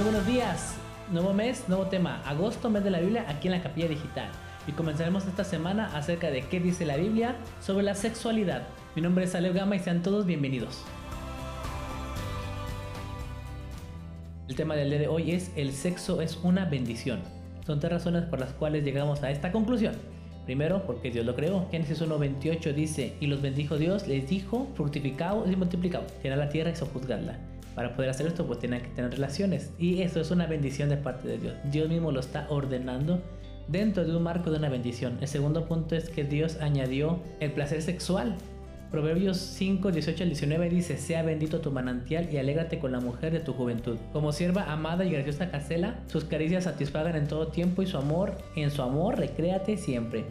Muy buenos días. Nuevo mes, nuevo tema. Agosto, mes de la Biblia, aquí en la Capilla Digital. Y comenzaremos esta semana acerca de qué dice la Biblia sobre la sexualidad. Mi nombre es Aleo Gama y sean todos bienvenidos. El tema del día de hoy es el sexo es una bendición. Son tres razones por las cuales llegamos a esta conclusión. Primero, porque Dios lo creó. Génesis 1.28 dice, y los bendijo Dios, les dijo, fructificado y multiplicado, llenad la tierra y sojuzgadla. Para poder hacer esto, pues tienen que tener relaciones. Y eso es una bendición de parte de Dios. Dios mismo lo está ordenando dentro de un marco de una bendición. El segundo punto es que Dios añadió el placer sexual. Proverbios 5, 18 al 19 dice, sea bendito tu manantial y alégrate con la mujer de tu juventud. Como sierva amada y graciosa Casela, sus caricias satisfagan en todo tiempo y su amor, en su amor recréate siempre.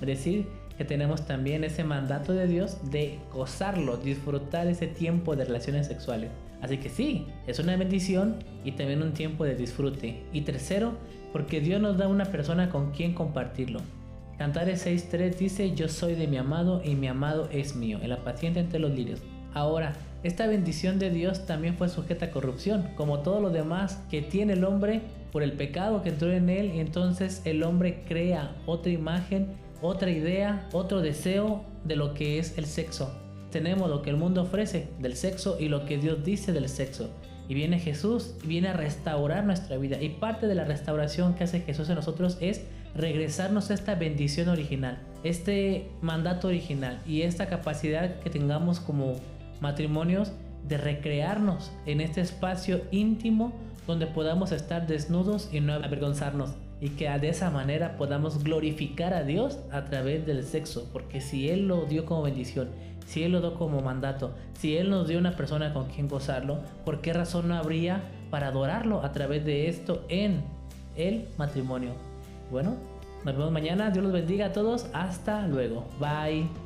Es decir, que tenemos también ese mandato de Dios de gozarlo, disfrutar ese tiempo de relaciones sexuales. Así que sí, es una bendición y también un tiempo de disfrute. Y tercero, porque Dios nos da una persona con quien compartirlo. Cantares 6.3 dice, yo soy de mi amado y mi amado es mío, el apaciente entre los lirios. Ahora, esta bendición de Dios también fue sujeta a corrupción, como todo lo demás que tiene el hombre por el pecado que entró en él, y entonces el hombre crea otra imagen, otra idea, otro deseo de lo que es el sexo. Tenemos lo que el mundo ofrece del sexo y lo que Dios dice del sexo. Y viene Jesús y viene a restaurar nuestra vida. Y parte de la restauración que hace Jesús en nosotros es regresarnos a esta bendición original, este mandato original y esta capacidad que tengamos como matrimonios de recrearnos en este espacio íntimo donde podamos estar desnudos y no avergonzarnos y que de esa manera podamos glorificar a Dios a través del sexo, porque si Él lo dio como bendición, si Él lo dio como mandato, si Él nos dio una persona con quien gozarlo, ¿por qué razón no habría para adorarlo a través de esto en el matrimonio? Bueno, nos vemos mañana. Dios los bendiga a todos. Hasta luego. Bye.